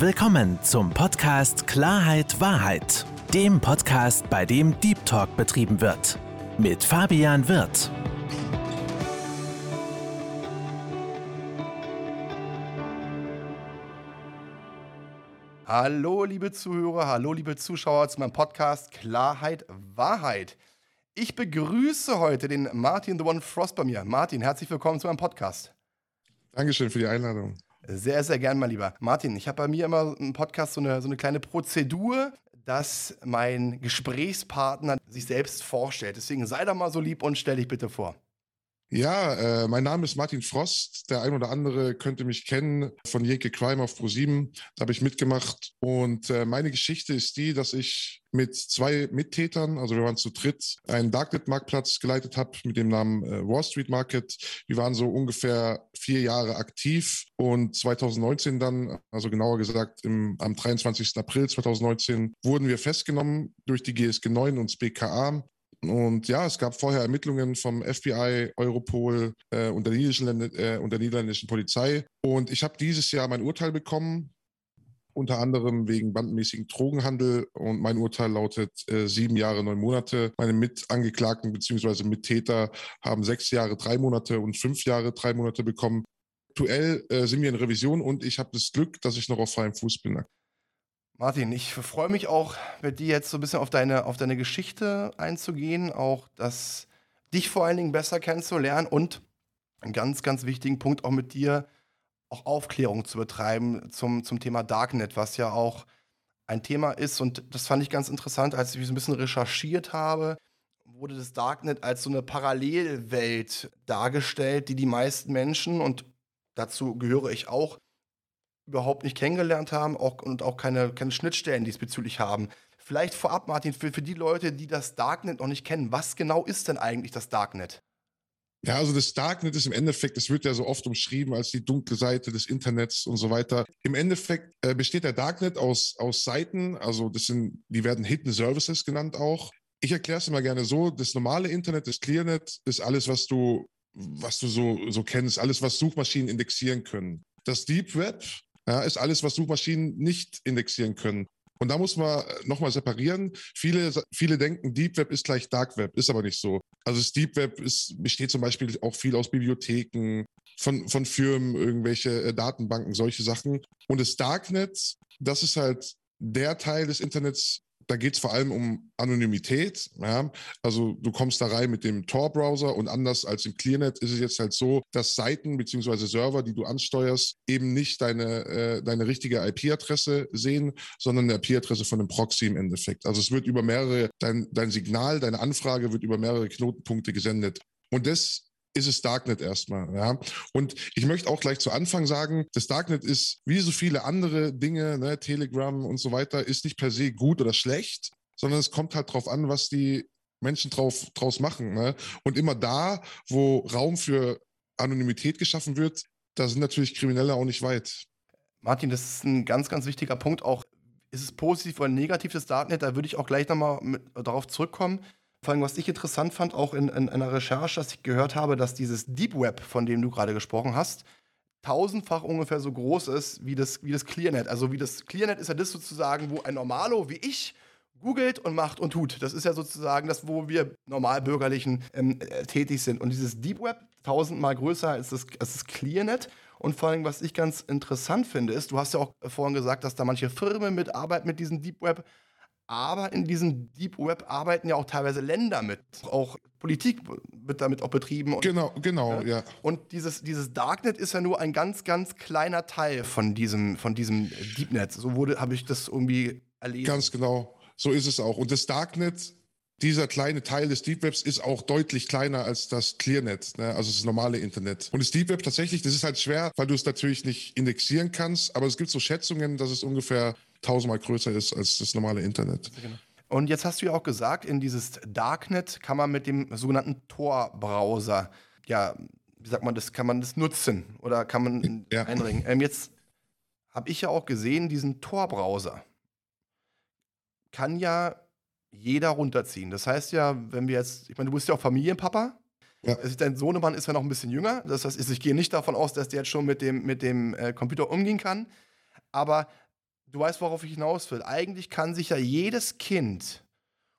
Willkommen zum Podcast Klarheit Wahrheit, dem Podcast, bei dem Deep Talk betrieben wird. Mit Fabian Wirth. Hallo, liebe Zuhörer, hallo, liebe Zuschauer zu meinem Podcast Klarheit Wahrheit. Ich begrüße heute den Martin The One Frost bei mir. Martin, herzlich willkommen zu meinem Podcast. Dankeschön für die Einladung. Sehr, sehr gern, mein Lieber. Martin, ich habe bei mir immer im Podcast so eine, so eine kleine Prozedur, dass mein Gesprächspartner sich selbst vorstellt. Deswegen sei doch mal so lieb und stell dich bitte vor. Ja, äh, mein Name ist Martin Frost. Der ein oder andere könnte mich kennen von Jeke Crime auf Pro7. Da habe ich mitgemacht. Und äh, meine Geschichte ist die, dass ich mit zwei Mittätern, also wir waren zu dritt, einen Darknet-Marktplatz geleitet habe mit dem Namen äh, Wall Street Market. Wir waren so ungefähr vier Jahre aktiv und 2019 dann, also genauer gesagt im, am 23. April 2019, wurden wir festgenommen durch die GSG 9 und das BKA und ja, es gab vorher Ermittlungen vom FBI, Europol äh, und, der äh, und der niederländischen Polizei. Und ich habe dieses Jahr mein Urteil bekommen, unter anderem wegen bandenmäßigen Drogenhandel. Und mein Urteil lautet äh, sieben Jahre, neun Monate. Meine Mitangeklagten bzw. Mittäter haben sechs Jahre, drei Monate und fünf Jahre, drei Monate bekommen. Aktuell äh, sind wir in Revision und ich habe das Glück, dass ich noch auf freiem Fuß bin. Martin, ich freue mich auch, mit dir jetzt so ein bisschen auf deine, auf deine Geschichte einzugehen, auch das dich vor allen Dingen besser kennenzulernen und einen ganz, ganz wichtigen Punkt auch mit dir auch Aufklärung zu betreiben zum, zum Thema Darknet, was ja auch ein Thema ist. Und das fand ich ganz interessant, als ich so ein bisschen recherchiert habe, wurde das Darknet als so eine Parallelwelt dargestellt, die die meisten Menschen, und dazu gehöre ich auch, überhaupt nicht kennengelernt haben auch, und auch keine, keine Schnittstellen diesbezüglich haben. Vielleicht vorab, Martin, für, für die Leute, die das Darknet noch nicht kennen, was genau ist denn eigentlich das Darknet? Ja, also das Darknet ist im Endeffekt, das wird ja so oft umschrieben als die dunkle Seite des Internets und so weiter. Im Endeffekt äh, besteht der Darknet aus, aus Seiten, also das sind, die werden Hidden Services genannt auch. Ich erkläre es immer gerne so, das normale Internet, das Clearnet, ist alles, was du, was du so, so kennst, alles, was Suchmaschinen indexieren können. Das Deep Web ja, ist alles, was Suchmaschinen nicht indexieren können. Und da muss man nochmal separieren. Viele, viele denken, Deep Web ist gleich Dark Web, ist aber nicht so. Also das Deep Web ist, besteht zum Beispiel auch viel aus Bibliotheken, von, von Firmen, irgendwelche äh, Datenbanken, solche Sachen. Und das Darknet, das ist halt der Teil des Internets, da geht es vor allem um Anonymität. Ja? Also du kommst da rein mit dem Tor-Browser und anders als im ClearNet ist es jetzt halt so, dass Seiten bzw. Server, die du ansteuerst, eben nicht deine, äh, deine richtige IP-Adresse sehen, sondern eine IP-Adresse von einem Proxy im Endeffekt. Also es wird über mehrere, dein, dein Signal, deine Anfrage wird über mehrere Knotenpunkte gesendet. Und das ist es Darknet erstmal. Ja? Und ich möchte auch gleich zu Anfang sagen, das Darknet ist wie so viele andere Dinge, ne, Telegram und so weiter, ist nicht per se gut oder schlecht, sondern es kommt halt drauf an, was die Menschen drauf, draus machen. Ne? Und immer da, wo Raum für Anonymität geschaffen wird, da sind natürlich Kriminelle auch nicht weit. Martin, das ist ein ganz, ganz wichtiger Punkt. Auch ist es positiv oder negativ, das Darknet? Da würde ich auch gleich nochmal darauf zurückkommen. Vor allem, was ich interessant fand, auch in, in, in einer Recherche, dass ich gehört habe, dass dieses Deep Web, von dem du gerade gesprochen hast, tausendfach ungefähr so groß ist wie das, wie das ClearNet. Also wie das ClearNet ist ja das sozusagen, wo ein Normalo wie ich googelt und macht und tut. Das ist ja sozusagen das, wo wir Normalbürgerlichen ähm, äh, tätig sind. Und dieses Deep Web, tausendmal größer als das, als das ClearNet. Und vor allem, was ich ganz interessant finde, ist, du hast ja auch vorhin gesagt, dass da manche Firmen mitarbeiten mit diesem Deep Web. Aber in diesem Deep Web arbeiten ja auch teilweise Länder mit. Auch Politik wird damit auch betrieben. Und, genau, genau, ja. Und dieses, dieses Darknet ist ja nur ein ganz, ganz kleiner Teil von diesem, von diesem Deepnet. So wurde, habe ich das irgendwie erlebt. Ganz genau. So ist es auch. Und das Darknet, dieser kleine Teil des Deep Webs ist auch deutlich kleiner als das ClearNet, ne? also das normale Internet. Und das Deep Web tatsächlich, das ist halt schwer, weil du es natürlich nicht indexieren kannst, aber es gibt so Schätzungen, dass es ungefähr tausendmal größer ist als das normale Internet. Genau. Und jetzt hast du ja auch gesagt, in dieses Darknet kann man mit dem sogenannten Tor-Browser, ja, wie sagt man das, kann man das nutzen oder kann man ja. einringen. Ähm, jetzt habe ich ja auch gesehen, diesen Tor-Browser kann ja jeder runterziehen. Das heißt ja, wenn wir jetzt, ich meine, du bist ja auch Familienpapa. Ja. Dein Sohnemann ist ja noch ein bisschen jünger. Das heißt, ich gehe nicht davon aus, dass der jetzt schon mit dem, mit dem äh, Computer umgehen kann. Aber du weißt, worauf ich hinaus will. Eigentlich kann sich ja jedes Kind,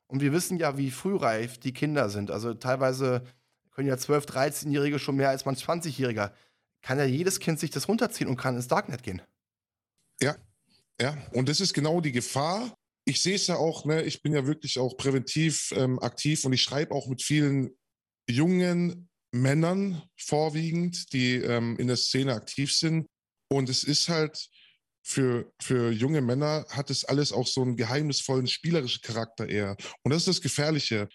und wir wissen ja, wie frühreif die Kinder sind, also teilweise können ja 12-, 13-Jährige schon mehr als man 20-Jähriger, kann ja jedes Kind sich das runterziehen und kann ins Darknet gehen. Ja, ja, und das ist genau die Gefahr. Ich sehe es ja auch, ne, ich bin ja wirklich auch präventiv ähm, aktiv und ich schreibe auch mit vielen jungen Männern vorwiegend, die ähm, in der Szene aktiv sind. Und es ist halt für, für junge Männer hat es alles auch so einen geheimnisvollen, spielerischen Charakter eher. Und das ist das Gefährliche.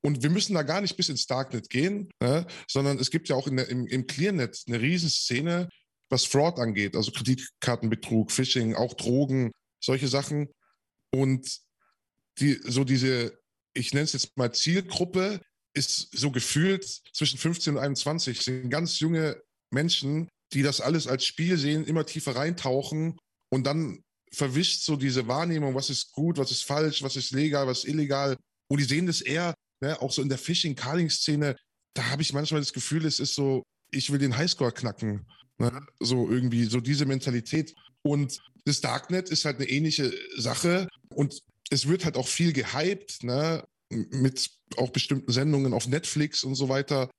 Und wir müssen da gar nicht bis ins Darknet gehen, ne? sondern es gibt ja auch der, im, im Clearnet eine Riesenszene, was Fraud angeht, also Kreditkartenbetrug, Phishing, auch Drogen, solche Sachen. Und die, so diese, ich nenne es jetzt mal Zielgruppe, ist so gefühlt zwischen 15 und 21, sind ganz junge Menschen, die das alles als Spiel sehen, immer tiefer reintauchen und dann verwischt so diese Wahrnehmung, was ist gut, was ist falsch, was ist legal, was ist illegal. Und die sehen das eher, ne, auch so in der Phishing-Carling-Szene, da habe ich manchmal das Gefühl, es ist so, ich will den Highscore knacken. Ne? So irgendwie, so diese Mentalität. Und das Darknet ist halt eine ähnliche Sache. Und es wird halt auch viel gehypt, ne? mit auch bestimmten Sendungen auf Netflix und so weiter.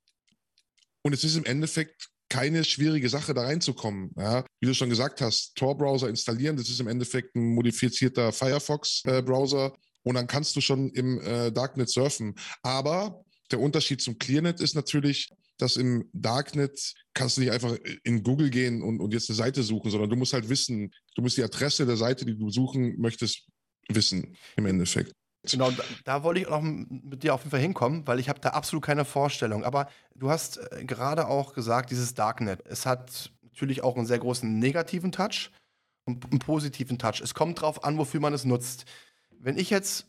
Und es ist im Endeffekt keine schwierige Sache, da reinzukommen. Ja? Wie du schon gesagt hast, Tor-Browser installieren, das ist im Endeffekt ein modifizierter Firefox-Browser. Äh, und dann kannst du schon im äh, Darknet surfen. Aber der Unterschied zum Clearnet ist natürlich, dass im Darknet kannst du nicht einfach in Google gehen und, und jetzt eine Seite suchen, sondern du musst halt wissen, du musst die Adresse der Seite, die du suchen möchtest, wissen im Endeffekt. Genau, da, da, wollte ich auch mit dir auf jeden Fall hinkommen, weil ich habe da absolut keine Vorstellung. Aber du hast äh, gerade auch gesagt, dieses Darknet, es hat natürlich auch einen sehr großen negativen Touch und einen positiven Touch. Es kommt darauf an, wofür man es nutzt. Wenn ich jetzt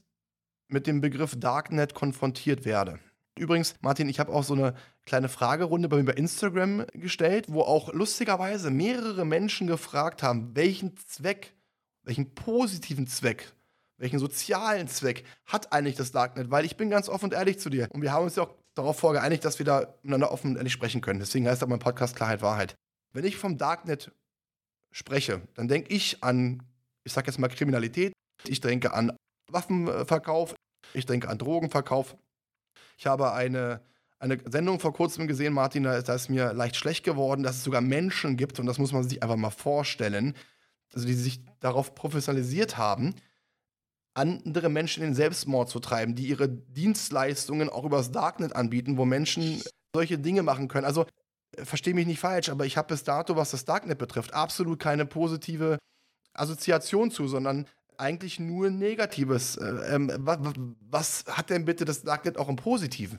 mit dem Begriff Darknet konfrontiert werde, Übrigens, Martin, ich habe auch so eine kleine Fragerunde bei mir bei Instagram gestellt, wo auch lustigerweise mehrere Menschen gefragt haben, welchen Zweck, welchen positiven Zweck, welchen sozialen Zweck hat eigentlich das Darknet? Weil ich bin ganz offen und ehrlich zu dir. Und wir haben uns ja auch darauf vorgeeinigt, dass wir da miteinander offen und ehrlich sprechen können. Deswegen heißt auch mein Podcast Klarheit Wahrheit. Wenn ich vom Darknet spreche, dann denke ich an, ich sag jetzt mal Kriminalität, ich denke an Waffenverkauf, ich denke an Drogenverkauf, ich habe eine, eine Sendung vor kurzem gesehen, Martin, da, ist mir leicht schlecht geworden, dass es sogar Menschen gibt, und das muss man sich einfach mal vorstellen, also die sich darauf professionalisiert haben, andere Menschen in den Selbstmord zu treiben, die ihre Dienstleistungen auch übers Darknet anbieten, wo Menschen solche Dinge machen können. Also äh, verstehe mich nicht falsch, aber ich habe bis dato, was das Darknet betrifft, absolut keine positive Assoziation zu, sondern eigentlich nur Negatives. Äh, ähm, was, was, hat denn bitte das Darknet auch im Positiven?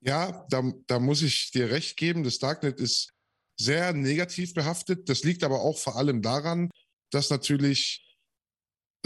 Ja, da, da muss ich dir recht geben. Das Darknet ist sehr negativ behaftet. Das liegt aber auch vor allem daran, dass natürlich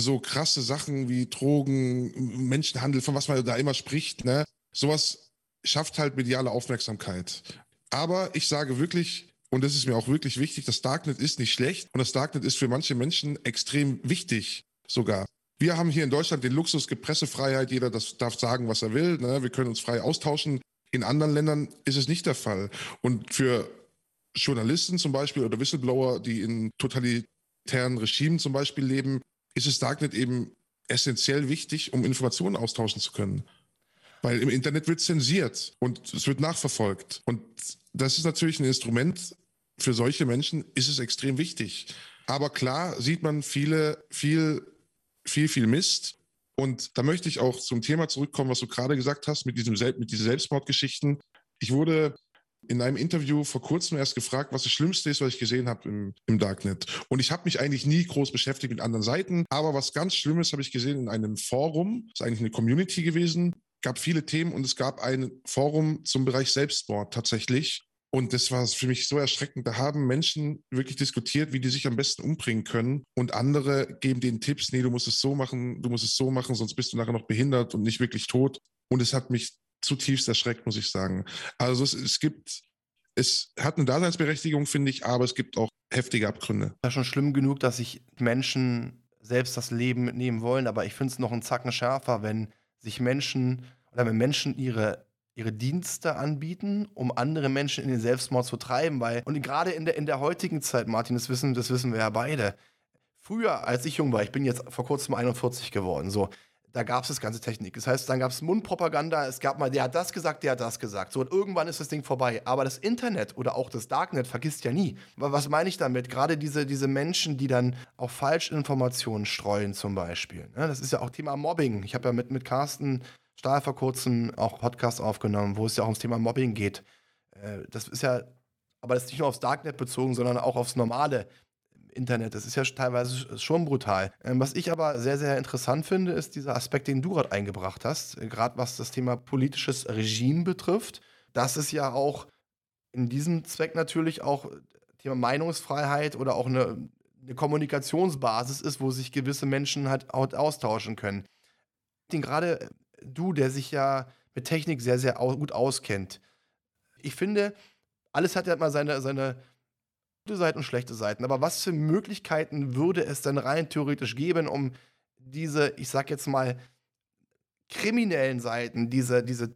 so krasse Sachen wie Drogen, Menschenhandel, von was man da immer spricht, ne, sowas schafft halt mediale Aufmerksamkeit. Aber ich sage wirklich, und das ist mir auch wirklich wichtig, das Darknet ist nicht schlecht und das Darknet ist für manche Menschen extrem wichtig sogar. Wir haben hier in Deutschland den Luxus, Pressefreiheit, jeder das darf sagen, was er will, ne? wir können uns frei austauschen. In anderen Ländern ist es nicht der Fall. Und für Journalisten zum Beispiel oder Whistleblower, die in totalitären Regimen zum Beispiel leben, ist das Darknet eben essentiell wichtig, um Informationen austauschen zu können. Weil im Internet wird zensiert und es wird nachverfolgt. Und das ist natürlich ein Instrument, für solche Menschen ist es extrem wichtig. Aber klar sieht man viele, viel, viel, viel Mist. Und da möchte ich auch zum Thema zurückkommen, was du gerade gesagt hast, mit, diesem, mit diesen Selbstmordgeschichten. Ich wurde in einem Interview vor kurzem erst gefragt, was das Schlimmste ist, was ich gesehen habe im, im Darknet. Und ich habe mich eigentlich nie groß beschäftigt mit anderen Seiten. Aber was ganz Schlimmes habe ich gesehen in einem Forum. Das ist eigentlich eine Community gewesen. Gab viele Themen und es gab ein Forum zum Bereich Selbstmord tatsächlich. Und das war für mich so erschreckend. Da haben Menschen wirklich diskutiert, wie die sich am besten umbringen können. Und andere geben denen Tipps, nee, du musst es so machen, du musst es so machen, sonst bist du nachher noch behindert und nicht wirklich tot. Und es hat mich zutiefst erschreckt, muss ich sagen. Also es, es gibt, es hat eine Daseinsberechtigung, finde ich, aber es gibt auch heftige Abgründe. Das ist schon schlimm genug, dass sich Menschen selbst das Leben mitnehmen wollen, aber ich finde es noch einen Zacken schärfer, wenn sich Menschen oder wenn Menschen ihre ihre Dienste anbieten, um andere Menschen in den Selbstmord zu treiben, weil, und gerade in der, in der heutigen Zeit, Martin, das wissen, das wissen wir ja beide, früher, als ich jung war, ich bin jetzt vor kurzem 41 geworden, so, da gab es das ganze Technik. Das heißt, dann gab es Mundpropaganda, es gab mal, der hat das gesagt, der hat das gesagt. So, und irgendwann ist das Ding vorbei. Aber das Internet oder auch das Darknet vergisst ja nie. Was meine ich damit? Gerade diese, diese Menschen, die dann auch Falschinformationen streuen, zum Beispiel. Ne? Das ist ja auch Thema Mobbing. Ich habe ja mit, mit Carsten Stahl vor kurzem auch Podcast aufgenommen, wo es ja auch ums Thema Mobbing geht. Äh, das ist ja, aber das ist nicht nur aufs Darknet bezogen, sondern auch aufs normale Internet. Das ist ja teilweise schon brutal. Ähm, was ich aber sehr, sehr interessant finde, ist dieser Aspekt, den du gerade eingebracht hast, äh, gerade was das Thema politisches Regime betrifft. Das ist ja auch in diesem Zweck natürlich auch Thema Meinungsfreiheit oder auch eine, eine Kommunikationsbasis ist, wo sich gewisse Menschen halt austauschen können. Den gerade du, der sich ja mit Technik sehr, sehr gut auskennt. Ich finde, alles hat ja mal seine, seine gute Seiten und schlechte Seiten. Aber was für Möglichkeiten würde es denn rein theoretisch geben, um diese, ich sag jetzt mal, kriminellen Seiten, diese, diese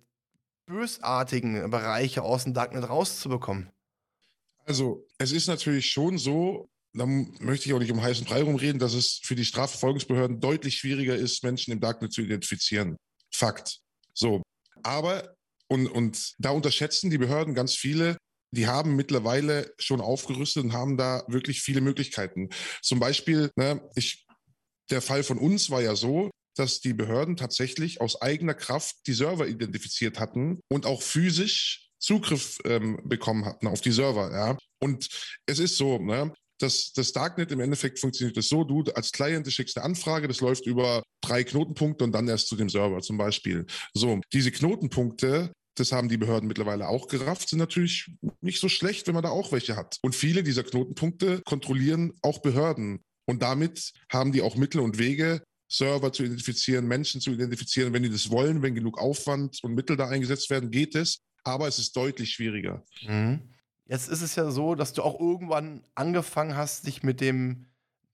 bösartigen Bereiche aus dem Darknet rauszubekommen? Also, es ist natürlich schon so, da möchte ich auch nicht um heißen Brei rumreden, dass es für die Strafverfolgungsbehörden deutlich schwieriger ist, Menschen im Darknet zu identifizieren. Fakt. So. Aber, und, und da unterschätzen die Behörden ganz viele, die haben mittlerweile schon aufgerüstet und haben da wirklich viele Möglichkeiten. Zum Beispiel, ne, ich, der Fall von uns war ja so, dass die Behörden tatsächlich aus eigener Kraft die Server identifiziert hatten und auch physisch Zugriff ähm, bekommen hatten auf die Server. Ja. Und es ist so, ne, das, das Darknet im Endeffekt funktioniert das so, du als Client, schickst eine Anfrage, das läuft über drei Knotenpunkte und dann erst zu dem Server zum Beispiel. So, diese Knotenpunkte das haben die Behörden mittlerweile auch gerafft, sind natürlich nicht so schlecht, wenn man da auch welche hat. Und viele dieser Knotenpunkte kontrollieren auch Behörden. Und damit haben die auch Mittel und Wege, Server zu identifizieren, Menschen zu identifizieren. Wenn die das wollen, wenn genug Aufwand und Mittel da eingesetzt werden, geht es. Aber es ist deutlich schwieriger. Mhm. Jetzt ist es ja so, dass du auch irgendwann angefangen hast, dich mit dem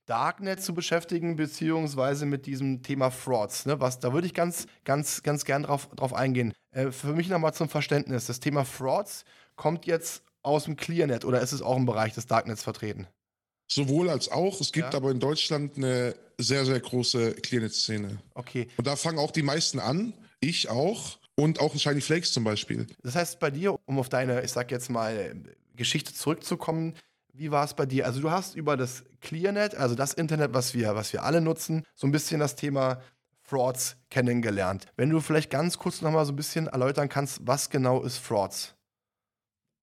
Darknet zu beschäftigen, beziehungsweise mit diesem Thema Frauds. Ne? Was, da würde ich ganz, ganz, ganz gern drauf, drauf eingehen. Äh, für mich nochmal zum Verständnis: Das Thema Frauds kommt jetzt aus dem Clearnet oder ist es auch im Bereich des Darknets vertreten? Sowohl als auch. Es gibt ja. aber in Deutschland eine sehr, sehr große Clearnet-Szene. Okay. Und da fangen auch die meisten an. Ich auch. Und auch Shiny Flakes zum Beispiel. Das heißt, bei dir, um auf deine, ich sag jetzt mal, Geschichte zurückzukommen, wie war es bei dir? Also du hast über das ClearNet, also das Internet, was wir, was wir alle nutzen, so ein bisschen das Thema Frauds kennengelernt. Wenn du vielleicht ganz kurz nochmal so ein bisschen erläutern kannst, was genau ist Frauds?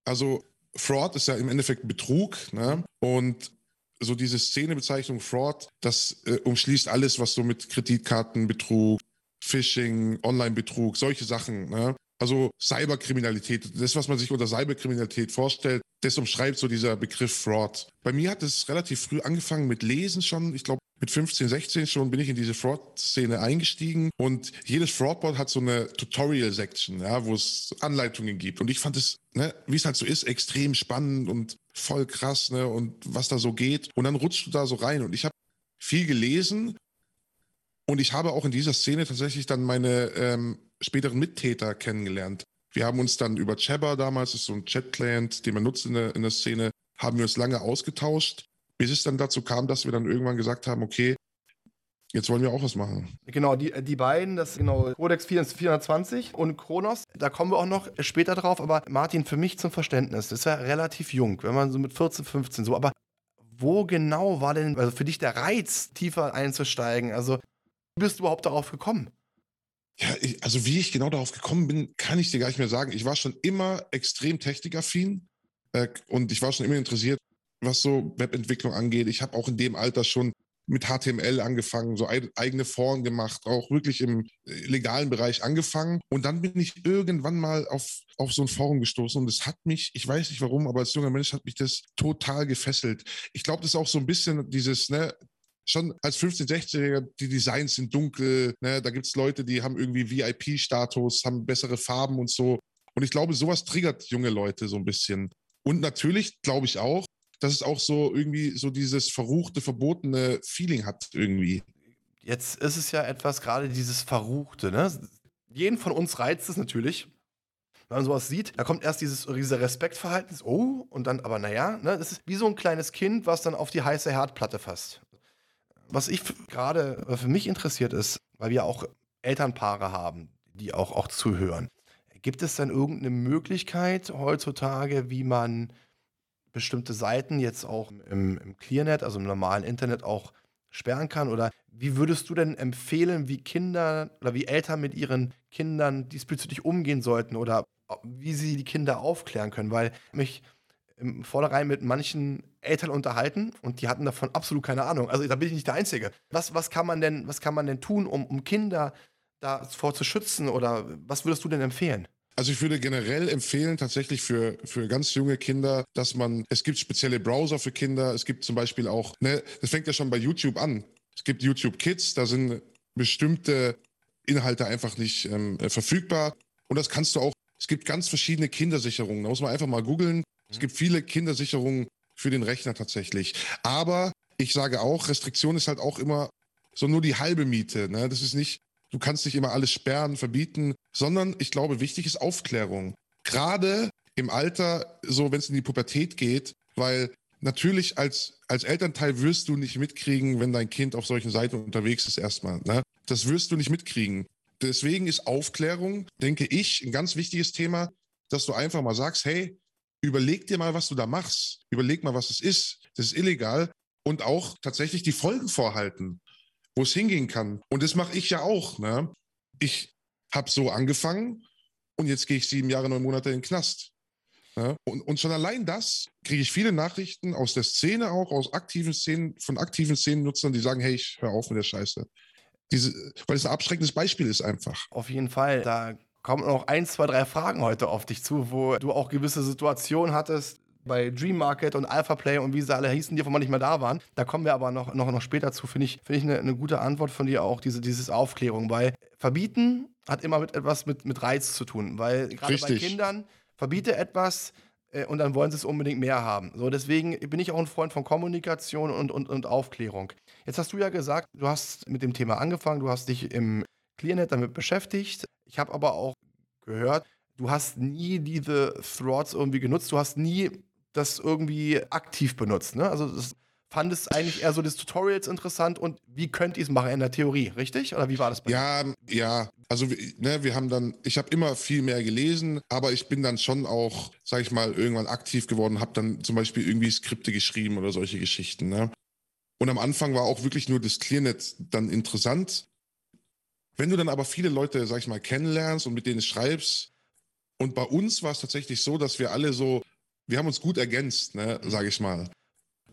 Also Fraud ist ja im Endeffekt Betrug, ne? Und so diese Szenebezeichnung Fraud, das äh, umschließt alles, was so mit Kreditkartenbetrug, Phishing, Online-Betrug, solche Sachen. Ne? Also Cyberkriminalität, das, was man sich unter Cyberkriminalität vorstellt, das umschreibt so dieser Begriff Fraud. Bei mir hat es relativ früh angefangen mit Lesen schon. Ich glaube, mit 15, 16 schon bin ich in diese Fraud-Szene eingestiegen und jedes Fraudboard hat so eine Tutorial-Section, ja, wo es Anleitungen gibt. Und ich fand es, ne, wie es halt so ist, extrem spannend und voll krass, ne, und was da so geht. Und dann rutscht du da so rein. Und ich habe viel gelesen und ich habe auch in dieser Szene tatsächlich dann meine ähm, späteren Mittäter kennengelernt. Wir haben uns dann über Jabber damals, das ist so ein Chat-Client, den man nutzt in der, in der Szene, haben wir uns lange ausgetauscht, bis es dann dazu kam, dass wir dann irgendwann gesagt haben, okay, Jetzt wollen wir auch was machen. Genau, die, die beiden, das genau Codex 420 und Kronos, da kommen wir auch noch später drauf, aber Martin, für mich zum Verständnis, das ist ja relativ jung, wenn man so mit 14, 15 so, aber wo genau war denn also für dich der Reiz, tiefer einzusteigen? Also, wie bist du überhaupt darauf gekommen? Ja, ich, also wie ich genau darauf gekommen bin, kann ich dir gar nicht mehr sagen. Ich war schon immer extrem technikaffin äh, und ich war schon immer interessiert, was so Webentwicklung angeht. Ich habe auch in dem Alter schon mit HTML angefangen, so eigene Foren gemacht, auch wirklich im äh, legalen Bereich angefangen. Und dann bin ich irgendwann mal auf, auf so ein Forum gestoßen und es hat mich, ich weiß nicht warum, aber als junger Mensch hat mich das total gefesselt. Ich glaube, das ist auch so ein bisschen dieses, ne, schon als 15-, 16-Jähriger, die Designs sind dunkel, ne? da gibt es Leute, die haben irgendwie VIP-Status, haben bessere Farben und so. Und ich glaube, sowas triggert junge Leute so ein bisschen. Und natürlich glaube ich auch, dass es auch so irgendwie so dieses verruchte, verbotene Feeling hat irgendwie. Jetzt ist es ja etwas, gerade dieses Verruchte, ne? Jeden von uns reizt es natürlich, wenn man sowas sieht, da kommt erst dieses, dieser Respektverhalten, oh, und dann aber, naja, ne, das ist wie so ein kleines Kind, was dann auf die heiße Herdplatte fasst. Was ich gerade äh, für mich interessiert ist, weil wir auch Elternpaare haben, die auch, auch zuhören. Gibt es denn irgendeine Möglichkeit heutzutage, wie man bestimmte Seiten jetzt auch im, im Clearnet, also im normalen Internet auch sperren kann? Oder wie würdest du denn empfehlen, wie Kinder oder wie Eltern mit ihren Kindern diesbezüglich umgehen sollten oder wie sie die Kinder aufklären können? Weil mich im Vornherein mit manchen Eltern unterhalten und die hatten davon absolut keine Ahnung. Also da bin ich nicht der Einzige. Was, was, kann, man denn, was kann man denn tun, um, um Kinder davor zu schützen oder was würdest du denn empfehlen? Also ich würde generell empfehlen, tatsächlich für, für ganz junge Kinder, dass man, es gibt spezielle Browser für Kinder, es gibt zum Beispiel auch, ne, das fängt ja schon bei YouTube an. Es gibt YouTube Kids, da sind bestimmte Inhalte einfach nicht ähm, verfügbar. Und das kannst du auch, es gibt ganz verschiedene Kindersicherungen, da muss man einfach mal googeln. Es gibt viele Kindersicherungen für den Rechner tatsächlich. Aber ich sage auch, Restriktion ist halt auch immer so nur die halbe Miete. Ne? Das ist nicht, du kannst nicht immer alles sperren, verbieten, sondern ich glaube, wichtig ist Aufklärung. Gerade im Alter, so wenn es in die Pubertät geht, weil natürlich als, als Elternteil wirst du nicht mitkriegen, wenn dein Kind auf solchen Seiten unterwegs ist erstmal. Ne? Das wirst du nicht mitkriegen. Deswegen ist Aufklärung, denke ich, ein ganz wichtiges Thema, dass du einfach mal sagst, hey, überleg dir mal, was du da machst. Überleg mal, was es ist. Das ist illegal. Und auch tatsächlich die Folgen vorhalten wo es hingehen kann. Und das mache ich ja auch. Ne? Ich habe so angefangen und jetzt gehe ich sieben Jahre, neun Monate in den Knast. Ne? Und, und schon allein das kriege ich viele Nachrichten aus der Szene auch, aus aktiven Szenen, von aktiven Szenennutzern, die sagen, hey, ich höre auf mit der Scheiße. Diese, weil es ein abschreckendes Beispiel ist einfach. Auf jeden Fall. Da kommen noch ein, zwei, drei Fragen heute auf dich zu, wo du auch gewisse Situationen hattest, bei Dream Market und Alpha Play und wie sie alle hießen, die von nicht mehr da waren. Da kommen wir aber noch, noch, noch später zu. Finde ich, find ich eine, eine gute Antwort von dir auch, diese dieses Aufklärung, weil verbieten hat immer mit etwas mit, mit Reiz zu tun, weil gerade bei Kindern verbiete etwas, äh, und dann wollen sie es unbedingt mehr haben. So, deswegen bin ich auch ein Freund von Kommunikation und, und, und Aufklärung. Jetzt hast du ja gesagt, du hast mit dem Thema angefangen, du hast dich im ClearNet damit beschäftigt. Ich habe aber auch gehört, du hast nie diese Thoughts irgendwie genutzt, du hast nie das irgendwie aktiv benutzt. Ne? Also das fand es eigentlich eher so des Tutorials interessant und wie könnt ihr es machen in der Theorie, richtig? Oder wie war das bei Ja, dir? ja. Also ne, wir haben dann, ich habe immer viel mehr gelesen, aber ich bin dann schon auch, sag ich mal, irgendwann aktiv geworden, habe dann zum Beispiel irgendwie Skripte geschrieben oder solche Geschichten. Ne? Und am Anfang war auch wirklich nur das ClearNet dann interessant. Wenn du dann aber viele Leute, sag ich mal, kennenlernst und mit denen schreibst, und bei uns war es tatsächlich so, dass wir alle so wir haben uns gut ergänzt, ne, sage ich mal.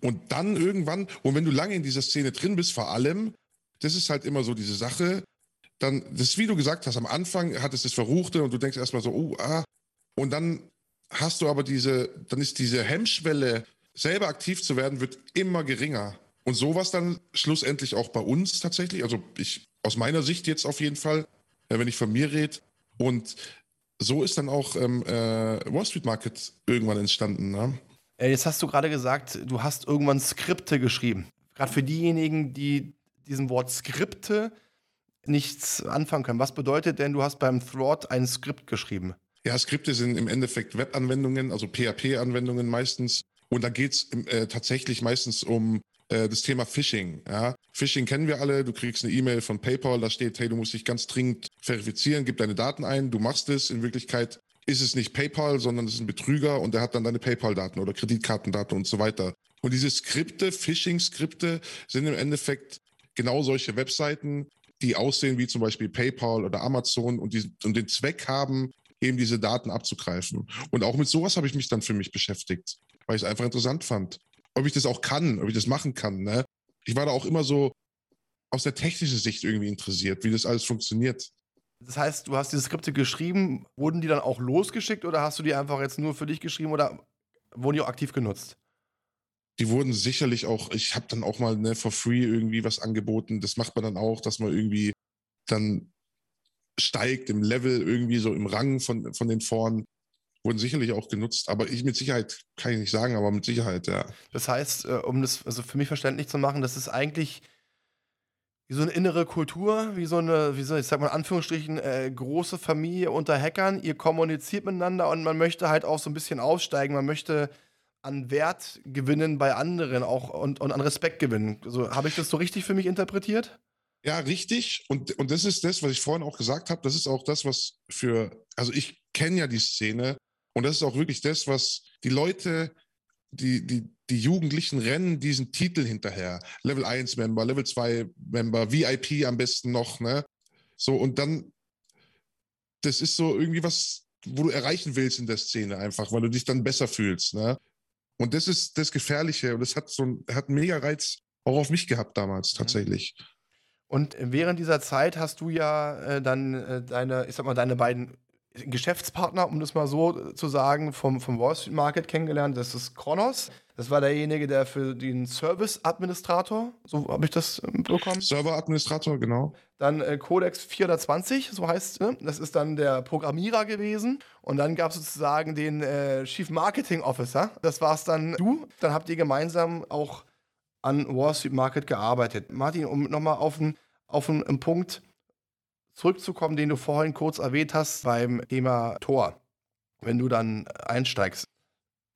Und dann irgendwann, und wenn du lange in dieser Szene drin bist, vor allem, das ist halt immer so diese Sache, dann, das wie du gesagt hast, am Anfang hat es das Verruchte und du denkst erstmal so, oh, ah, und dann hast du aber diese, dann ist diese Hemmschwelle, selber aktiv zu werden, wird immer geringer. Und sowas dann schlussendlich auch bei uns tatsächlich, also ich aus meiner Sicht jetzt auf jeden Fall, wenn ich von mir rede. Und so ist dann auch ähm, äh, Wall Street Market irgendwann entstanden. Ne? Äh, jetzt hast du gerade gesagt, du hast irgendwann Skripte geschrieben. Gerade für diejenigen, die diesem Wort Skripte nichts anfangen können. Was bedeutet denn, du hast beim Thwart ein Skript geschrieben? Ja, Skripte sind im Endeffekt Webanwendungen, also PHP-Anwendungen meistens. Und da geht es äh, tatsächlich meistens um äh, das Thema Phishing. Ja? Phishing kennen wir alle. Du kriegst eine E-Mail von PayPal, da steht, hey, du musst dich ganz dringend verifizieren, gib deine Daten ein, du machst es. In Wirklichkeit ist es nicht PayPal, sondern es ist ein Betrüger und der hat dann deine PayPal-Daten oder Kreditkartendaten und so weiter. Und diese Skripte, Phishing-Skripte, sind im Endeffekt genau solche Webseiten, die aussehen wie zum Beispiel PayPal oder Amazon und, die, und den Zweck haben, eben diese Daten abzugreifen. Und auch mit sowas habe ich mich dann für mich beschäftigt, weil ich es einfach interessant fand ob ich das auch kann, ob ich das machen kann. Ne? Ich war da auch immer so aus der technischen Sicht irgendwie interessiert, wie das alles funktioniert. Das heißt, du hast diese Skripte geschrieben, wurden die dann auch losgeschickt oder hast du die einfach jetzt nur für dich geschrieben oder wurden die auch aktiv genutzt? Die wurden sicherlich auch, ich habe dann auch mal ne, for free irgendwie was angeboten. Das macht man dann auch, dass man irgendwie dann steigt im Level, irgendwie so im Rang von, von den Foren wurden sicherlich auch genutzt, aber ich mit Sicherheit kann ich nicht sagen, aber mit Sicherheit, ja. Das heißt, äh, um das also für mich verständlich zu machen, das ist eigentlich wie so eine innere Kultur, wie so eine, wie soll ich sag mal in Anführungsstrichen, äh, große Familie unter Hackern. Ihr kommuniziert miteinander und man möchte halt auch so ein bisschen aussteigen. Man möchte an Wert gewinnen bei anderen auch und, und an Respekt gewinnen. Also, Habe ich das so richtig für mich interpretiert? Ja, richtig. Und, und das ist das, was ich vorhin auch gesagt habe. Das ist auch das, was für, also ich kenne ja die Szene und das ist auch wirklich das, was die Leute, die, die, die Jugendlichen rennen diesen Titel hinterher. Level 1 Member, Level 2 Member, VIP am besten noch, ne? So, und dann, das ist so irgendwie was, wo du erreichen willst in der Szene einfach, weil du dich dann besser fühlst, ne? Und das ist das Gefährliche und das hat so ein, hat einen mega Reiz auch auf mich gehabt damals mhm. tatsächlich. Und während dieser Zeit hast du ja äh, dann äh, deine, ich sag mal, deine beiden Geschäftspartner, um das mal so zu sagen, vom, vom Wall Street Market kennengelernt. Das ist Kronos. Das war derjenige, der für den Service-Administrator, so habe ich das äh, bekommen. Server-Administrator, genau. Dann äh, Codex 420, so heißt es. Ne? Das ist dann der Programmierer gewesen. Und dann gab es sozusagen den äh, Chief Marketing Officer. Das war es dann du. Dann habt ihr gemeinsam auch an Wall Street Market gearbeitet. Martin, um nochmal auf einen auf einen Punkt zurückzukommen, den du vorhin kurz erwähnt hast beim Thema Tor, wenn du dann einsteigst.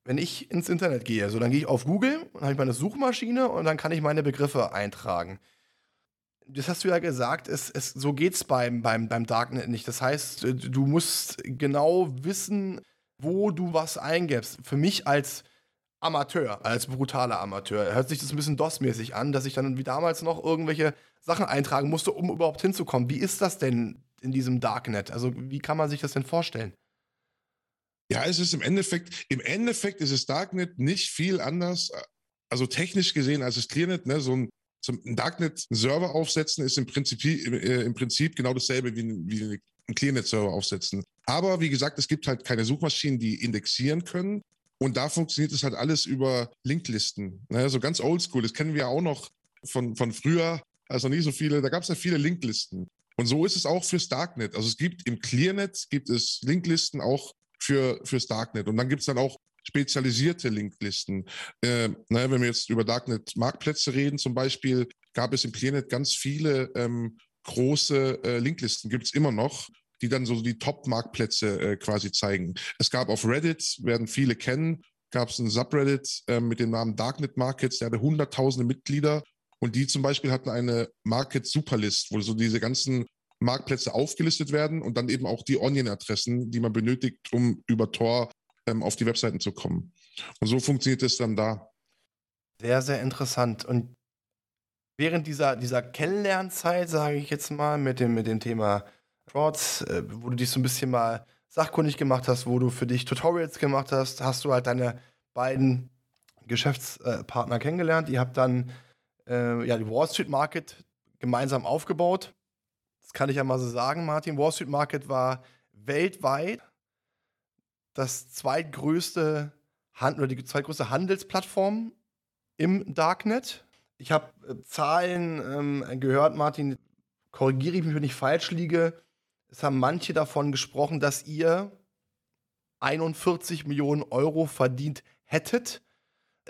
Wenn ich ins Internet gehe, so dann gehe ich auf Google, dann habe ich meine Suchmaschine und dann kann ich meine Begriffe eintragen. Das hast du ja gesagt, es, es, so geht es beim, beim, beim Darknet nicht. Das heißt, du musst genau wissen, wo du was eingibst. Für mich als Amateur, als brutaler Amateur, hört sich das ein bisschen DOS-mäßig an, dass ich dann wie damals noch irgendwelche Sachen eintragen musste, um überhaupt hinzukommen. Wie ist das denn in diesem Darknet? Also, wie kann man sich das denn vorstellen? Ja, es ist im Endeffekt, im Endeffekt ist es Darknet nicht viel anders, also technisch gesehen als das Clearnet, ne, so ein zum Darknet-Server aufsetzen ist im Prinzip, äh, im Prinzip genau dasselbe wie, wie ein Clearnet-Server aufsetzen. Aber wie gesagt, es gibt halt keine Suchmaschinen, die indexieren können. Und da funktioniert es halt alles über Linklisten. Ne? So ganz oldschool. Das kennen wir ja auch noch von, von früher also nicht so viele, da gab es ja viele Linklisten. Und so ist es auch fürs Darknet. Also es gibt im Clearnet gibt es Linklisten auch für fürs Darknet. Und dann gibt es dann auch spezialisierte Linklisten. Äh, naja, wenn wir jetzt über Darknet-Marktplätze reden, zum Beispiel, gab es im Clearnet ganz viele ähm, große äh, Linklisten, gibt es immer noch, die dann so die Top-Marktplätze äh, quasi zeigen. Es gab auf Reddit, werden viele kennen, gab es einen Subreddit äh, mit dem Namen Darknet Markets, der hatte hunderttausende Mitglieder und die zum Beispiel hatten eine Market Superlist, wo so diese ganzen Marktplätze aufgelistet werden und dann eben auch die Onion-Adressen, die man benötigt, um über Tor ähm, auf die Webseiten zu kommen. Und so funktioniert es dann da. Sehr, sehr interessant. Und während dieser, dieser Kennenlernzeit, sage ich jetzt mal, mit dem, mit dem Thema Frauds, äh, wo du dich so ein bisschen mal sachkundig gemacht hast, wo du für dich Tutorials gemacht hast, hast du halt deine beiden Geschäftspartner kennengelernt. Ihr habt dann äh, ja, die Wall Street Market gemeinsam aufgebaut. Das kann ich ja mal so sagen, Martin. Wall Street Market war weltweit das zweitgrößte Hand oder die zweitgrößte Handelsplattform im Darknet. Ich habe äh, Zahlen ähm, gehört, Martin, korrigiere ich mich, wenn ich falsch liege. Es haben manche davon gesprochen, dass ihr 41 Millionen Euro verdient hättet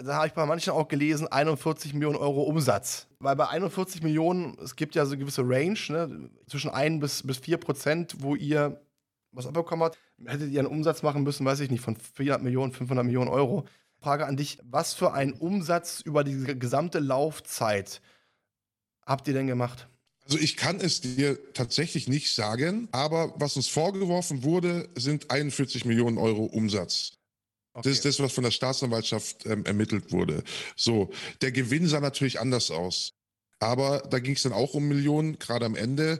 da habe ich bei manchen auch gelesen, 41 Millionen Euro Umsatz. Weil bei 41 Millionen, es gibt ja so eine gewisse Range, ne, zwischen 1 bis, bis 4 Prozent, wo ihr was abbekommen habt. Hättet ihr einen Umsatz machen müssen, weiß ich nicht, von 400 Millionen, 500 Millionen Euro. Frage an dich, was für einen Umsatz über die gesamte Laufzeit habt ihr denn gemacht? Also ich kann es dir tatsächlich nicht sagen, aber was uns vorgeworfen wurde, sind 41 Millionen Euro Umsatz. Okay. Das ist das, was von der Staatsanwaltschaft ähm, ermittelt wurde. So, der Gewinn sah natürlich anders aus. Aber da ging es dann auch um Millionen, gerade am Ende.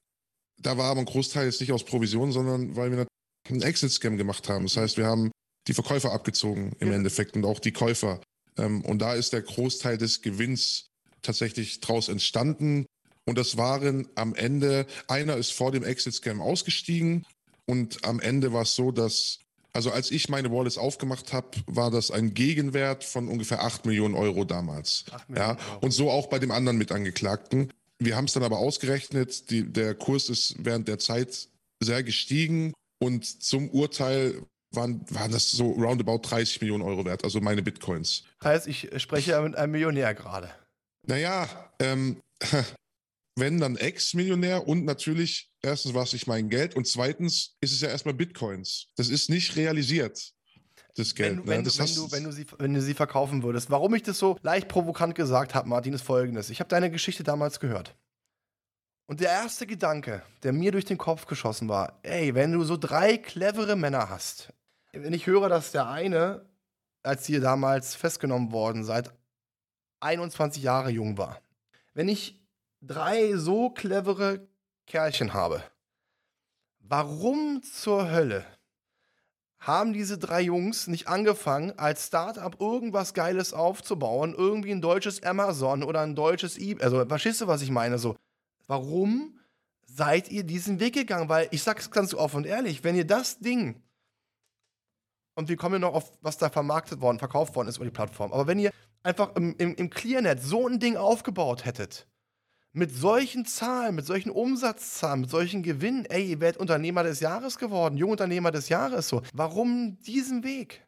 Da war aber ein Großteil jetzt nicht aus Provision, sondern weil wir einen Exit-Scam gemacht haben. Das heißt, wir haben die Verkäufer abgezogen im ja. Endeffekt und auch die Käufer. Ähm, und da ist der Großteil des Gewinns tatsächlich draus entstanden. Und das waren am Ende, einer ist vor dem Exit-Scam ausgestiegen und am Ende war es so, dass also als ich meine Wallets aufgemacht habe, war das ein Gegenwert von ungefähr 8 Millionen Euro damals. ja, Euro. Und so auch bei dem anderen Mitangeklagten. Wir haben es dann aber ausgerechnet, die, der Kurs ist während der Zeit sehr gestiegen und zum Urteil waren, waren das so roundabout 30 Millionen Euro wert, also meine Bitcoins. Heißt, ich spreche ja mit einem Millionär gerade. Naja, ähm, wenn dann Ex-Millionär und natürlich, erstens war es nicht mein Geld und zweitens ist es ja erstmal Bitcoins. Das ist nicht realisiert. das Geld. Wenn, ne? wenn, das du, wenn, du, wenn, du sie, wenn du sie verkaufen würdest. Warum ich das so leicht provokant gesagt habe, Martin, ist folgendes. Ich habe deine Geschichte damals gehört. Und der erste Gedanke, der mir durch den Kopf geschossen war, ey, wenn du so drei clevere Männer hast, wenn ich höre, dass der eine, als ihr damals festgenommen worden seid, 21 Jahre jung war. Wenn ich drei so clevere Kerlchen habe, warum zur Hölle haben diese drei Jungs nicht angefangen, als Startup irgendwas Geiles aufzubauen, irgendwie ein deutsches Amazon oder ein deutsches eBay, also verstehst du, was ich meine? So, warum seid ihr diesen Weg gegangen? Weil ich sag's ganz offen und ehrlich, wenn ihr das Ding und wir kommen ja noch auf, was da vermarktet worden, verkauft worden ist über die Plattform, aber wenn ihr einfach im, im, im Clearnet so ein Ding aufgebaut hättet, mit solchen Zahlen, mit solchen Umsatzzahlen, mit solchen Gewinnen, ey, ihr wärt Unternehmer des Jahres geworden, Jungunternehmer des Jahres, so. Warum diesen Weg?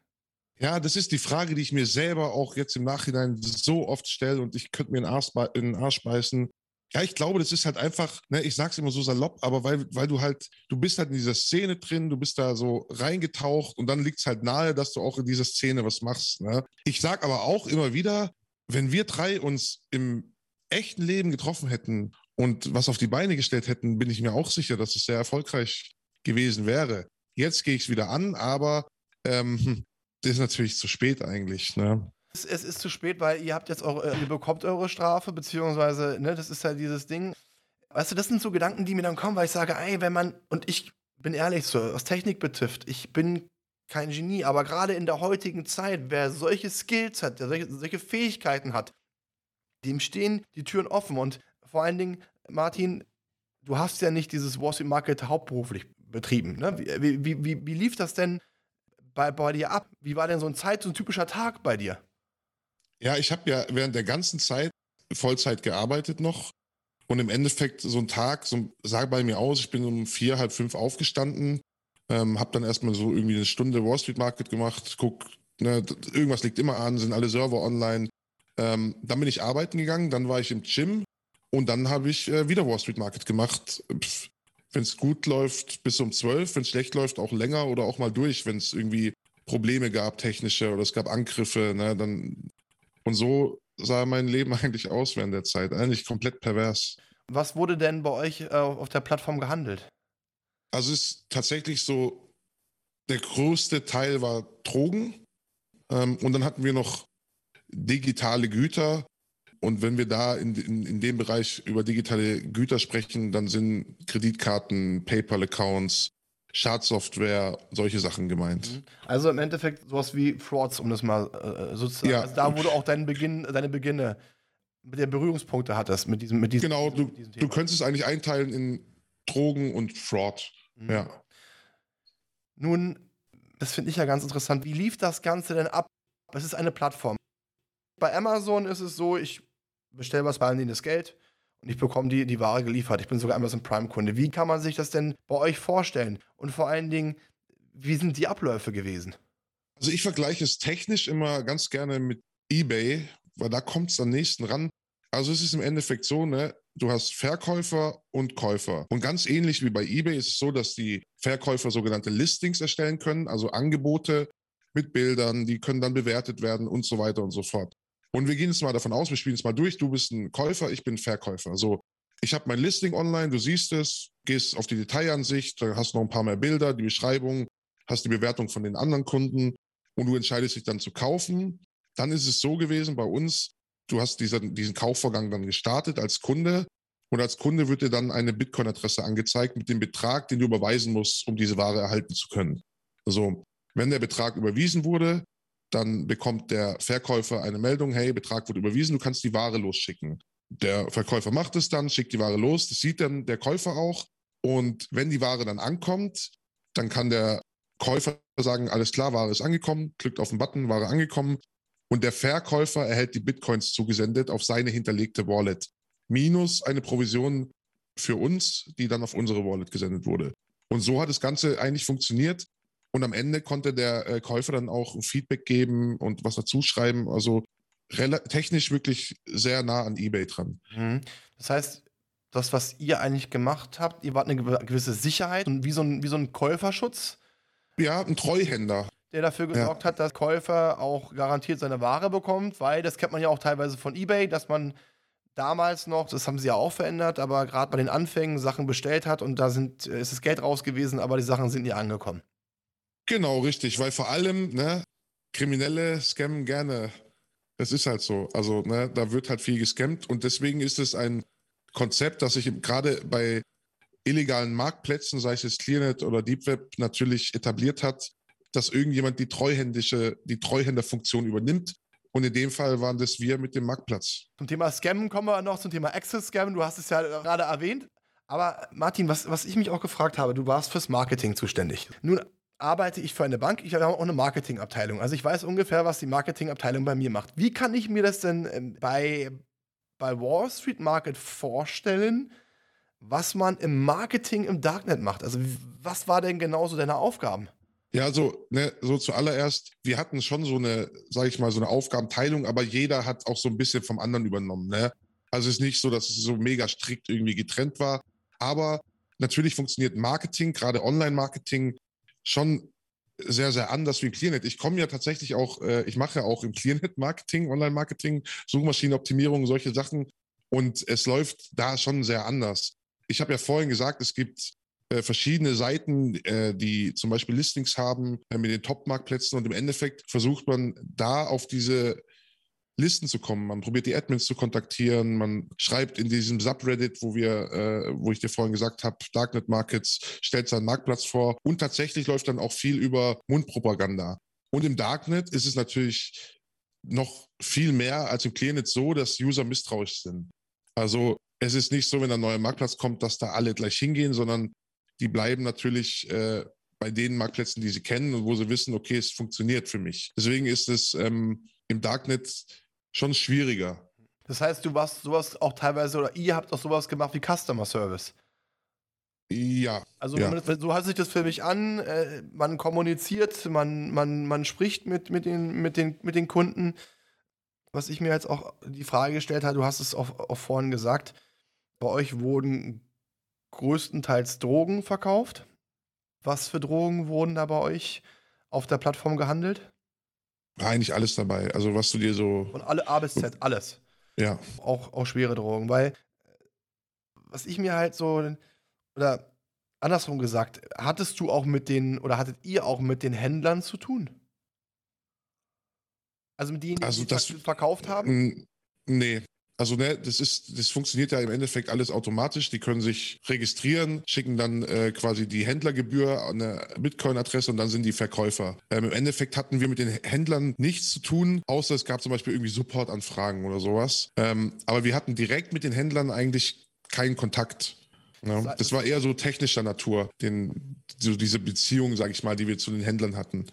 Ja, das ist die Frage, die ich mir selber auch jetzt im Nachhinein so oft stelle und ich könnte mir in den Arsch beißen. Ja, ich glaube, das ist halt einfach, ne, ich sag's immer so salopp, aber weil, weil du halt, du bist halt in dieser Szene drin, du bist da so reingetaucht und dann liegt's halt nahe, dass du auch in dieser Szene was machst. Ne? Ich sag aber auch immer wieder, wenn wir drei uns im echten Leben getroffen hätten und was auf die Beine gestellt hätten, bin ich mir auch sicher, dass es sehr erfolgreich gewesen wäre. Jetzt gehe ich es wieder an, aber ähm, hm, das ist natürlich zu spät eigentlich. Ne? Es, es ist zu spät, weil ihr habt jetzt eure, ihr bekommt eure Strafe, beziehungsweise, ne, das ist ja dieses Ding. Weißt du, das sind so Gedanken, die mir dann kommen, weil ich sage, ey, wenn man, und ich bin ehrlich so, was Technik betrifft, ich bin kein Genie, aber gerade in der heutigen Zeit, wer solche Skills hat, der solche, solche Fähigkeiten hat, dem stehen die Türen offen. Und vor allen Dingen, Martin, du hast ja nicht dieses Wall Street Market hauptberuflich betrieben. Ne? Wie, wie, wie, wie lief das denn bei, bei dir ab? Wie war denn so ein Zeit, so ein typischer Tag bei dir? Ja, ich habe ja während der ganzen Zeit Vollzeit gearbeitet noch. Und im Endeffekt so ein Tag, so, sah bei mir aus, ich bin um vier, halb fünf aufgestanden, ähm, habe dann erstmal so irgendwie eine Stunde Wall Street Market gemacht, guck, ne, irgendwas liegt immer an, sind alle Server online. Ähm, dann bin ich arbeiten gegangen, dann war ich im Gym und dann habe ich äh, wieder Wall Street Market gemacht. Wenn es gut läuft, bis um zwölf, wenn es schlecht läuft, auch länger oder auch mal durch, wenn es irgendwie Probleme gab, technische oder es gab Angriffe, ne, dann und so sah mein Leben eigentlich aus während der Zeit. Eigentlich komplett pervers. Was wurde denn bei euch äh, auf der Plattform gehandelt? Also es ist tatsächlich so, der größte Teil war Drogen. Ähm, und dann hatten wir noch digitale Güter. Und wenn wir da in, in, in dem Bereich über digitale Güter sprechen, dann sind Kreditkarten, PayPal-Accounts, Schadsoftware, solche Sachen gemeint. Also im Endeffekt sowas wie Frauds, um das mal äh, sozusagen. Ja. Also da, wo du auch deinen Beginn, deine Beginne mit der Berührungspunkte hattest, mit diesem, mit diesem, Genau, du, mit diesem du Thema. könntest es eigentlich einteilen in Drogen und Fraud. Mhm. Ja. Nun, das finde ich ja ganz interessant. Wie lief das Ganze denn ab? Es ist eine Plattform. Bei Amazon ist es so, ich bestelle was, zahlen ihnen das Geld und ich bekomme die, die Ware geliefert. Ich bin sogar Amazon Prime-Kunde. Wie kann man sich das denn bei euch vorstellen? Und vor allen Dingen, wie sind die Abläufe gewesen? Also ich vergleiche es technisch immer ganz gerne mit eBay, weil da kommt es am nächsten ran. Also es ist im Endeffekt so, ne, du hast Verkäufer und Käufer. Und ganz ähnlich wie bei eBay ist es so, dass die Verkäufer sogenannte Listings erstellen können, also Angebote mit Bildern, die können dann bewertet werden und so weiter und so fort. Und wir gehen jetzt mal davon aus, wir spielen es mal durch, du bist ein Käufer, ich bin Verkäufer. So, ich habe mein Listing online, du siehst es, gehst auf die Detailansicht, da hast noch ein paar mehr Bilder, die Beschreibung, hast die Bewertung von den anderen Kunden und du entscheidest dich dann zu kaufen. Dann ist es so gewesen bei uns, du hast diesen, diesen Kaufvorgang dann gestartet als Kunde und als Kunde wird dir dann eine Bitcoin-Adresse angezeigt mit dem Betrag, den du überweisen musst, um diese Ware erhalten zu können. Also, wenn der Betrag überwiesen wurde, dann bekommt der Verkäufer eine Meldung, hey, Betrag wurde überwiesen, du kannst die Ware losschicken. Der Verkäufer macht es dann, schickt die Ware los, das sieht dann der Käufer auch. Und wenn die Ware dann ankommt, dann kann der Käufer sagen, alles klar, Ware ist angekommen, klickt auf den Button, Ware angekommen. Und der Verkäufer erhält die Bitcoins zugesendet auf seine hinterlegte Wallet. Minus eine Provision für uns, die dann auf unsere Wallet gesendet wurde. Und so hat das Ganze eigentlich funktioniert. Und am Ende konnte der äh, Käufer dann auch Feedback geben und was dazu schreiben. Also technisch wirklich sehr nah an eBay dran. Mhm. Das heißt, das, was ihr eigentlich gemacht habt, ihr wart eine gew- gewisse Sicherheit und wie so ein, wie so ein Käuferschutz. Ja, ein Treuhänder. der dafür gesorgt ja. hat, dass Käufer auch garantiert seine Ware bekommt, weil das kennt man ja auch teilweise von eBay, dass man damals noch, das haben sie ja auch verändert, aber gerade bei den Anfängen Sachen bestellt hat und da sind, äh, ist das Geld raus gewesen, aber die Sachen sind nie angekommen. Genau, richtig, weil vor allem, ne, Kriminelle scammen gerne. Das ist halt so. Also, ne, da wird halt viel gescammt und deswegen ist es ein Konzept, das sich gerade bei illegalen Marktplätzen, sei es Clearnet oder DeepWeb, natürlich etabliert hat, dass irgendjemand die treuhändische, die Treuhänderfunktion übernimmt. Und in dem Fall waren das wir mit dem Marktplatz. Zum Thema Scammen kommen wir noch, zum Thema Access Scam. Du hast es ja gerade erwähnt. Aber Martin, was, was ich mich auch gefragt habe, du warst fürs Marketing zuständig. Nun arbeite ich für eine Bank, ich habe auch eine Marketingabteilung. Also ich weiß ungefähr, was die Marketingabteilung bei mir macht. Wie kann ich mir das denn ähm, bei, bei Wall Street Market vorstellen, was man im Marketing im Darknet macht? Also was war denn genauso deine Aufgaben? Ja, also ne, so zuallererst, wir hatten schon so eine, sage ich mal, so eine Aufgabenteilung, aber jeder hat auch so ein bisschen vom anderen übernommen. Ne? Also es ist nicht so, dass es so mega strikt irgendwie getrennt war, aber natürlich funktioniert Marketing, gerade Online-Marketing, schon sehr, sehr anders wie Clearnet. Ich komme ja tatsächlich auch, äh, ich mache ja auch im Clearnet Marketing, Online-Marketing, Suchmaschinenoptimierung, solche Sachen. Und es läuft da schon sehr anders. Ich habe ja vorhin gesagt, es gibt äh, verschiedene Seiten, äh, die zum Beispiel Listings haben äh, mit den Top-Marktplätzen und im Endeffekt versucht man da auf diese Listen zu kommen. Man probiert die Admins zu kontaktieren, man schreibt in diesem Subreddit, wo wir, äh, wo ich dir vorhin gesagt habe, Darknet Markets, stellt seinen Marktplatz vor und tatsächlich läuft dann auch viel über Mundpropaganda. Und im Darknet ist es natürlich noch viel mehr als im Clearnet so, dass User misstrauisch sind. Also es ist nicht so, wenn ein neuer Marktplatz kommt, dass da alle gleich hingehen, sondern die bleiben natürlich äh, bei den Marktplätzen, die sie kennen und wo sie wissen, okay, es funktioniert für mich. Deswegen ist es ähm, im Darknet schon schwieriger. Das heißt, du warst sowas auch teilweise oder ihr habt auch sowas gemacht wie Customer Service. Ja. Also ja. so hört sich das für mich an. Äh, man kommuniziert, man, man, man spricht mit, mit, den, mit, den, mit den Kunden. Was ich mir jetzt auch die Frage gestellt habe, du hast es auch, auch vorhin gesagt, bei euch wurden größtenteils Drogen verkauft. Was für Drogen wurden da bei euch auf der Plattform gehandelt? Eigentlich alles dabei. Also was du dir so. Und alle A bis Z, alles. Ja. Auch, auch schwere Drogen. Weil, was ich mir halt so, oder andersrum gesagt, hattest du auch mit den, oder hattet ihr auch mit den Händlern zu tun? Also mit denen, also die das, verkauft haben? Nee, also ne, das ist, das funktioniert ja im Endeffekt alles automatisch. Die können sich registrieren, schicken dann äh, quasi die Händlergebühr an eine Bitcoin-Adresse und dann sind die Verkäufer. Ähm, Im Endeffekt hatten wir mit den Händlern nichts zu tun, außer es gab zum Beispiel irgendwie Support-Anfragen oder sowas. Ähm, aber wir hatten direkt mit den Händlern eigentlich keinen Kontakt. Ja, das war eher so technischer Natur, den, so diese Beziehung, sag ich mal, die wir zu den Händlern hatten.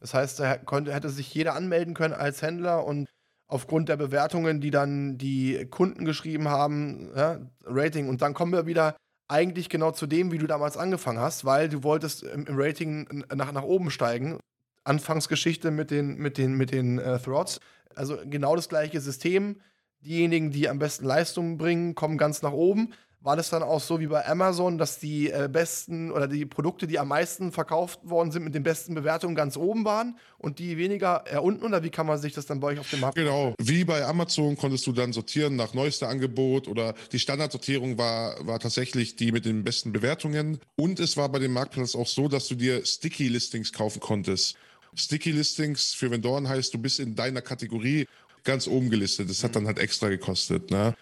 Das heißt, da konnte, hätte sich jeder anmelden können als Händler und aufgrund der Bewertungen, die dann die Kunden geschrieben haben, ja, Rating. Und dann kommen wir wieder eigentlich genau zu dem, wie du damals angefangen hast, weil du wolltest im, im Rating nach, nach oben steigen. Anfangsgeschichte mit den, mit den, mit den äh, Throats. Also genau das gleiche System. Diejenigen, die am besten Leistungen bringen, kommen ganz nach oben war das dann auch so wie bei Amazon, dass die äh, besten oder die Produkte, die am meisten verkauft worden sind, mit den besten Bewertungen ganz oben waren und die weniger eher unten? Oder wie kann man sich das dann bei euch auf dem Markt Genau, wie bei Amazon konntest du dann sortieren nach neuester Angebot oder die Standardsortierung war, war tatsächlich die mit den besten Bewertungen. Und es war bei dem Marktplatz auch so, dass du dir Sticky Listings kaufen konntest. Sticky Listings für Vendoren heißt, du bist in deiner Kategorie ganz oben gelistet. Das hat dann halt extra gekostet. Ne?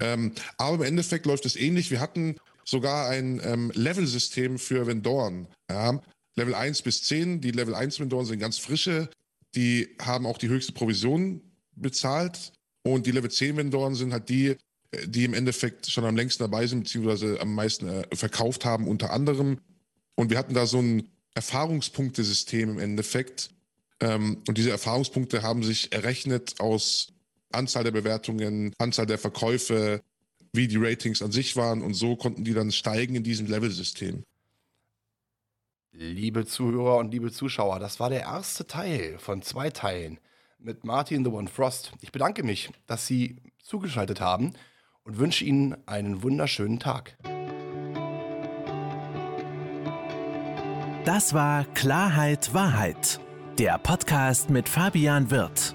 Ähm, aber im Endeffekt läuft es ähnlich. Wir hatten sogar ein ähm, Level-System für Vendoren. Ja? Level 1 bis 10. Die Level 1 Vendoren sind ganz frische. Die haben auch die höchste Provision bezahlt. Und die Level 10 Vendoren sind halt die, äh, die im Endeffekt schon am längsten dabei sind, beziehungsweise am meisten äh, verkauft haben, unter anderem. Und wir hatten da so ein Erfahrungspunktesystem im Endeffekt. Ähm, und diese Erfahrungspunkte haben sich errechnet aus Anzahl der Bewertungen, Anzahl der Verkäufe, wie die Ratings an sich waren und so konnten die dann steigen in diesem Level-System. Liebe Zuhörer und liebe Zuschauer, das war der erste Teil von zwei Teilen mit Martin the One Frost. Ich bedanke mich, dass Sie zugeschaltet haben und wünsche Ihnen einen wunderschönen Tag. Das war Klarheit Wahrheit Der Podcast mit Fabian Wirth.